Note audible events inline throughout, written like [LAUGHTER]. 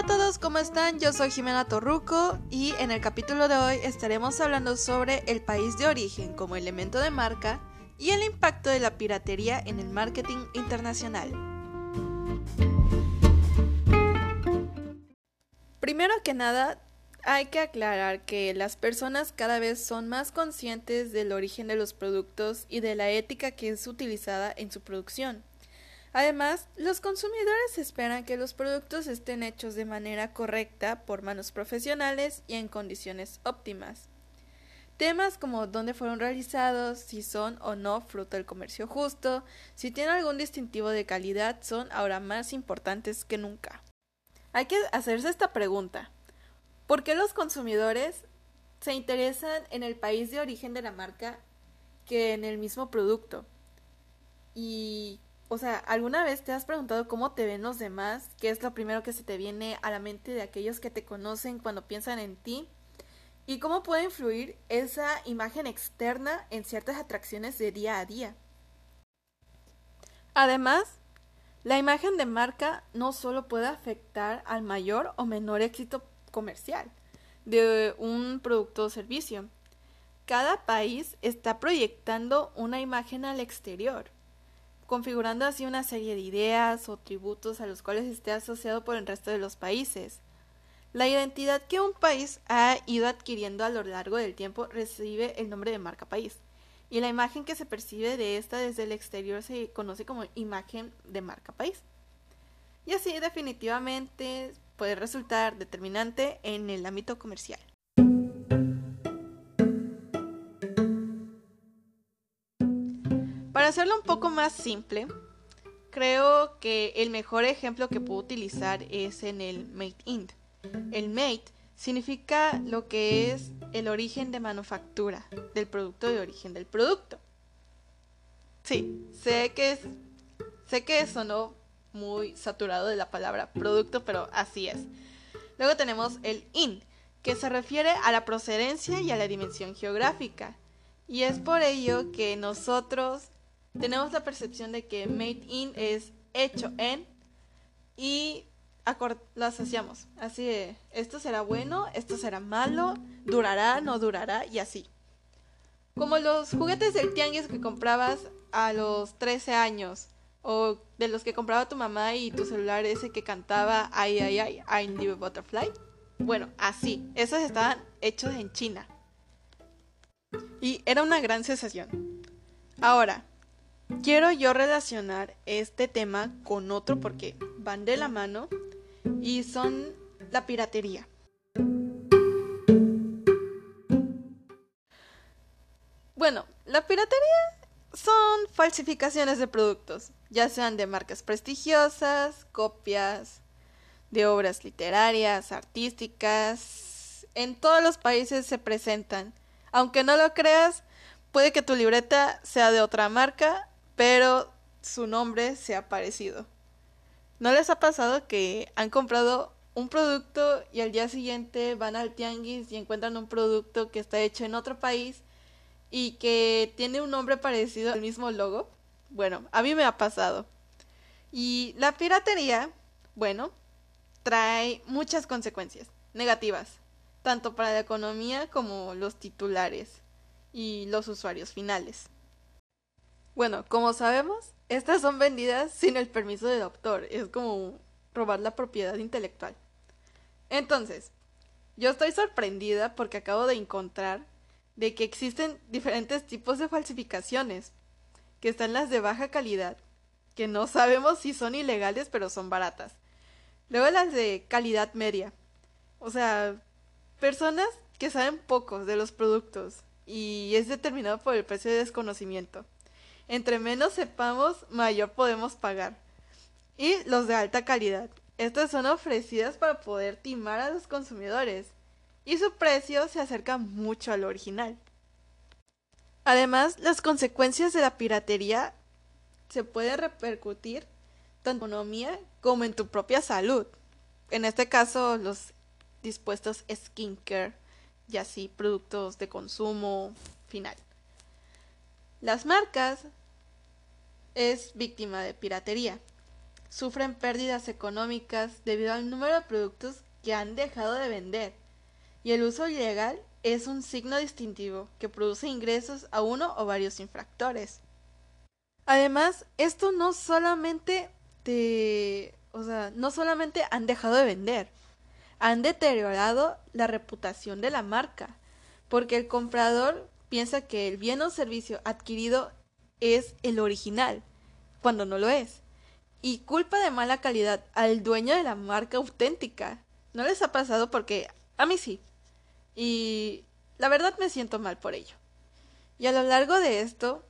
Hola a todos, ¿cómo están? Yo soy Jimena Torruco y en el capítulo de hoy estaremos hablando sobre el país de origen como elemento de marca y el impacto de la piratería en el marketing internacional. Primero que nada, hay que aclarar que las personas cada vez son más conscientes del origen de los productos y de la ética que es utilizada en su producción. Además, los consumidores esperan que los productos estén hechos de manera correcta por manos profesionales y en condiciones óptimas. Temas como dónde fueron realizados, si son o no fruto del comercio justo, si tienen algún distintivo de calidad son ahora más importantes que nunca. Hay que hacerse esta pregunta. ¿Por qué los consumidores se interesan en el país de origen de la marca que en el mismo producto? Y o sea, ¿alguna vez te has preguntado cómo te ven los demás? ¿Qué es lo primero que se te viene a la mente de aquellos que te conocen cuando piensan en ti? ¿Y cómo puede influir esa imagen externa en ciertas atracciones de día a día? Además, la imagen de marca no solo puede afectar al mayor o menor éxito comercial de un producto o servicio. Cada país está proyectando una imagen al exterior configurando así una serie de ideas o tributos a los cuales esté asociado por el resto de los países. La identidad que un país ha ido adquiriendo a lo largo del tiempo recibe el nombre de marca país, y la imagen que se percibe de esta desde el exterior se conoce como imagen de marca país. Y así definitivamente puede resultar determinante en el ámbito comercial. Hacerlo un poco más simple, creo que el mejor ejemplo que puedo utilizar es en el Made in. El Made significa lo que es el origen de manufactura del producto de origen del producto. Sí, sé que es, sé que sonó muy saturado de la palabra producto, pero así es. Luego tenemos el in, que se refiere a la procedencia y a la dimensión geográfica. Y es por ello que nosotros tenemos la percepción de que made in es hecho en y lo asociamos. Así de, esto será bueno, esto será malo, durará, no durará y así. Como los juguetes del tianguis que comprabas a los 13 años o de los que compraba tu mamá y tu celular ese que cantaba ay ay ay I'm the butterfly. Bueno, así, esos estaban hechos en China. Y era una gran sensación. Ahora, quiero yo relacionar este tema con otro porque van de la mano y son la piratería. Bueno, la piratería son falsificaciones de productos, ya sean de marcas prestigiosas, copias de obras literarias, artísticas. En todos los países se presentan. Aunque no lo creas, puede que tu libreta sea de otra marca pero su nombre se ha parecido. ¿No les ha pasado que han comprado un producto y al día siguiente van al tianguis y encuentran un producto que está hecho en otro país y que tiene un nombre parecido al mismo logo? Bueno, a mí me ha pasado. Y la piratería, bueno, trae muchas consecuencias negativas, tanto para la economía como los titulares y los usuarios finales. Bueno, como sabemos, estas son vendidas sin el permiso del autor. Es como robar la propiedad intelectual. Entonces, yo estoy sorprendida porque acabo de encontrar de que existen diferentes tipos de falsificaciones, que están las de baja calidad, que no sabemos si son ilegales pero son baratas. Luego las de calidad media, o sea, personas que saben pocos de los productos y es determinado por el precio de desconocimiento. Entre menos sepamos, mayor podemos pagar. Y los de alta calidad. Estas son ofrecidas para poder timar a los consumidores. Y su precio se acerca mucho al original. Además, las consecuencias de la piratería se pueden repercutir tanto en economía como en tu propia salud. En este caso, los dispuestos skincare y así productos de consumo final. Las marcas es víctima de piratería. sufren pérdidas económicas debido al número de productos que han dejado de vender. Y el uso ilegal es un signo distintivo que produce ingresos a uno o varios infractores. Además, esto no solamente te, o sea, no solamente han dejado de vender, han deteriorado la reputación de la marca, porque el comprador piensa que el bien o servicio adquirido es el original, cuando no lo es, y culpa de mala calidad al dueño de la marca auténtica. ¿No les ha pasado? Porque a mí sí. Y la verdad me siento mal por ello. Y a lo largo de esto,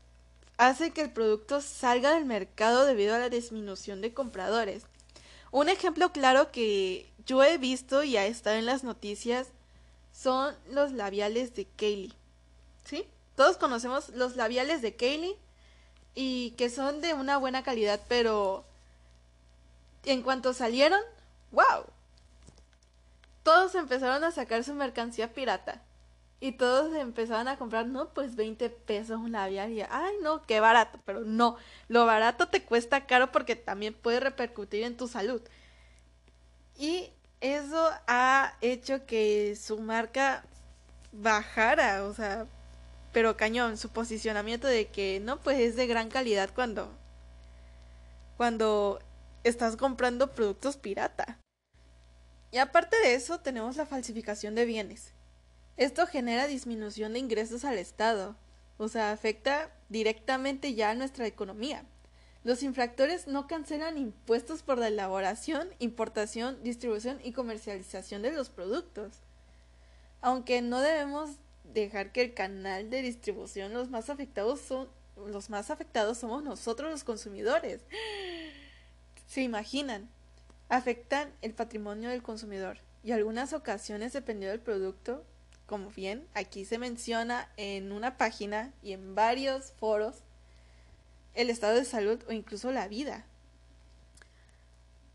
hace que el producto salga del mercado debido a la disminución de compradores. Un ejemplo claro que yo he visto y ha estado en las noticias son los labiales de Kaylee. ¿Sí? Todos conocemos los labiales de Kaylee y que son de una buena calidad, pero en cuanto salieron, wow. Todos empezaron a sacar su mercancía pirata. Y todos empezaban a comprar, no, pues 20 pesos un labial. Y, ay, no, qué barato. Pero no, lo barato te cuesta caro porque también puede repercutir en tu salud. Y eso ha hecho que su marca bajara, o sea, pero cañón, su posicionamiento de que no, pues es de gran calidad cuando cuando estás comprando productos pirata. Y aparte de eso, tenemos la falsificación de bienes. Esto genera disminución de ingresos al Estado, o sea, afecta directamente ya a nuestra economía. Los infractores no cancelan impuestos por la elaboración, importación, distribución y comercialización de los productos. Aunque no debemos dejar que el canal de distribución los más afectados son los más afectados somos nosotros los consumidores. [GASPS] Se imaginan, afectan el patrimonio del consumidor y algunas ocasiones dependiendo del producto, como bien aquí se menciona en una página y en varios foros, el estado de salud o incluso la vida.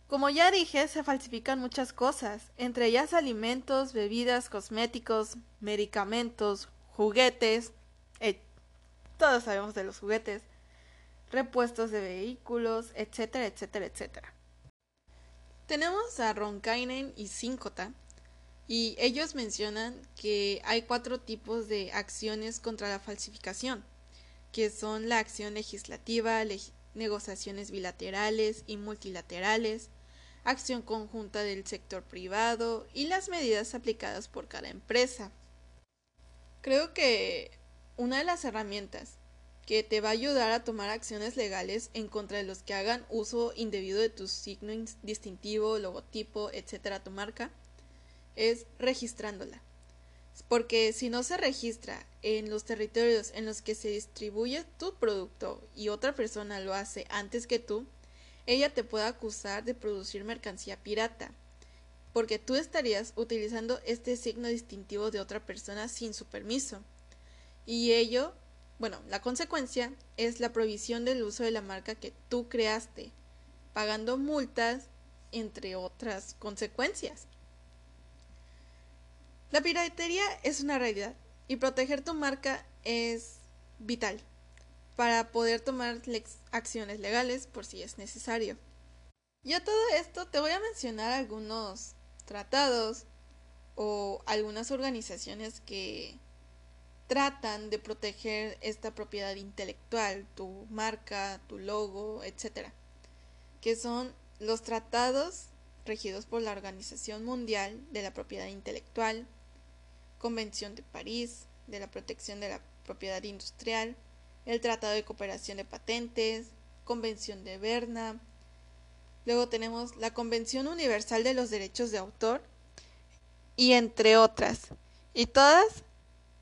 Como ya dije, se falsifican muchas cosas, entre ellas alimentos, bebidas, cosméticos, medicamentos, juguetes, eh, todos sabemos de los juguetes, repuestos de vehículos, etcétera, etcétera, etcétera. Tenemos a Ronkainen y Sincota, y ellos mencionan que hay cuatro tipos de acciones contra la falsificación, que son la acción legislativa, negociaciones bilaterales y multilaterales, acción conjunta del sector privado y las medidas aplicadas por cada empresa. Creo que una de las herramientas que te va a ayudar a tomar acciones legales en contra de los que hagan uso indebido de tu signo distintivo, logotipo, etcétera, tu marca, es registrándola. Porque si no se registra en los territorios en los que se distribuye tu producto y otra persona lo hace antes que tú, ella te puede acusar de producir mercancía pirata, porque tú estarías utilizando este signo distintivo de otra persona sin su permiso. Y ello, bueno, la consecuencia es la prohibición del uso de la marca que tú creaste, pagando multas, entre otras consecuencias. La piratería es una realidad y proteger tu marca es vital para poder tomar acciones legales por si es necesario. Y a todo esto te voy a mencionar algunos tratados o algunas organizaciones que tratan de proteger esta propiedad intelectual, tu marca, tu logo, etc. Que son los tratados regidos por la Organización Mundial de la Propiedad Intelectual, Convención de París de la Protección de la Propiedad Industrial, el Tratado de Cooperación de Patentes, Convención de Berna. Luego tenemos la Convención Universal de los Derechos de Autor y entre otras. Y todas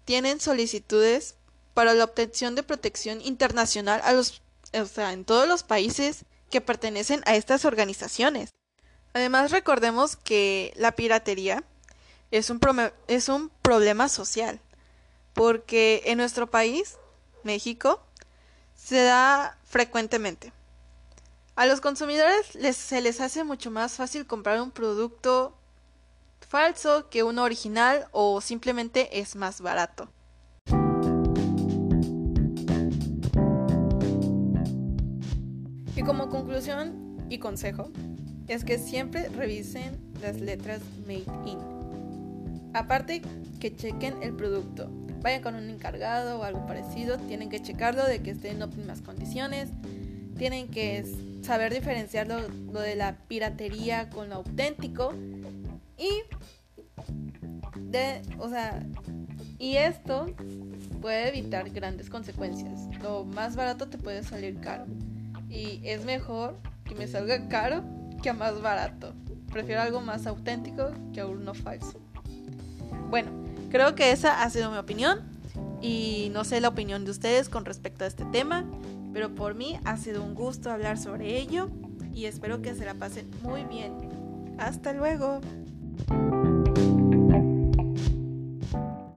tienen solicitudes para la obtención de protección internacional a los, o sea, en todos los países que pertenecen a estas organizaciones. Además, recordemos que la piratería es un, es un problema social, porque en nuestro país México, se da frecuentemente. A los consumidores se les hace mucho más fácil comprar un producto falso que uno original o simplemente es más barato. Y como conclusión, y consejo es que siempre revisen las letras Made in. Aparte que chequen el producto. Vayan con un encargado o algo parecido, tienen que checarlo de que esté en óptimas condiciones. Tienen que saber diferenciar lo, de la piratería con lo auténtico. Y de, o sea, y esto puede evitar grandes consecuencias. Lo más barato te puede salir caro. Y es mejor que me salga caro que más barato. Prefiero algo más auténtico que uno falso. Bueno, creo que esa ha sido mi opinión. Y no sé la opinión de ustedes con respecto a este tema. Pero por mí ha sido un gusto hablar sobre ello. Y espero que se la pasen muy bien. Hasta luego.